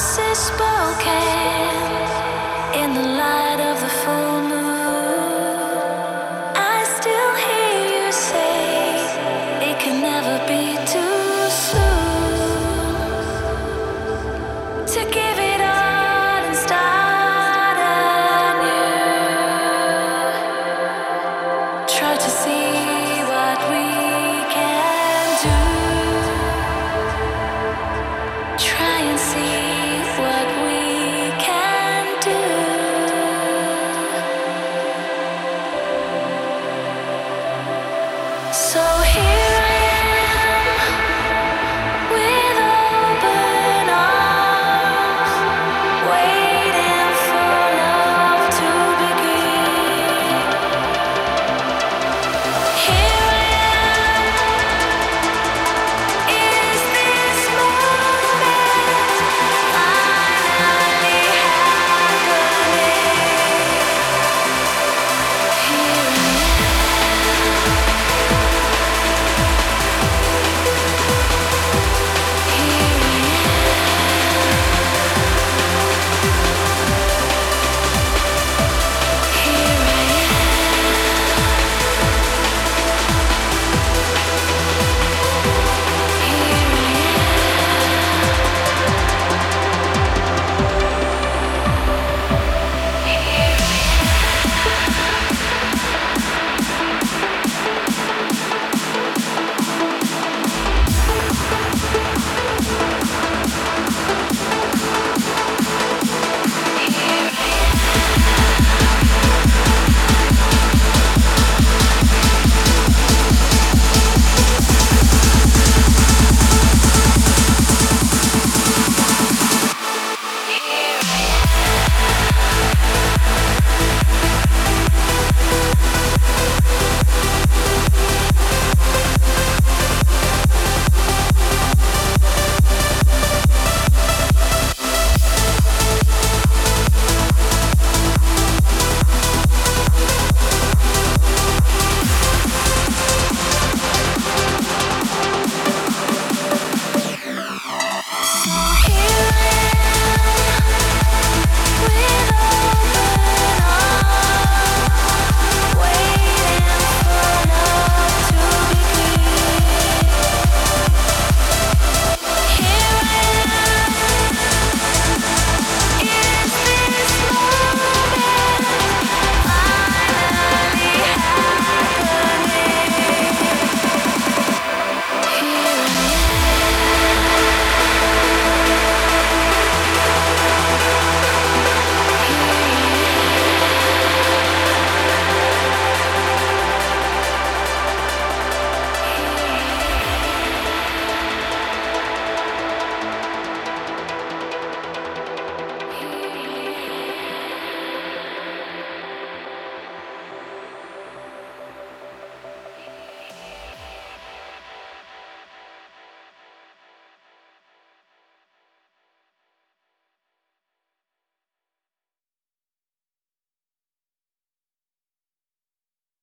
voices spoken.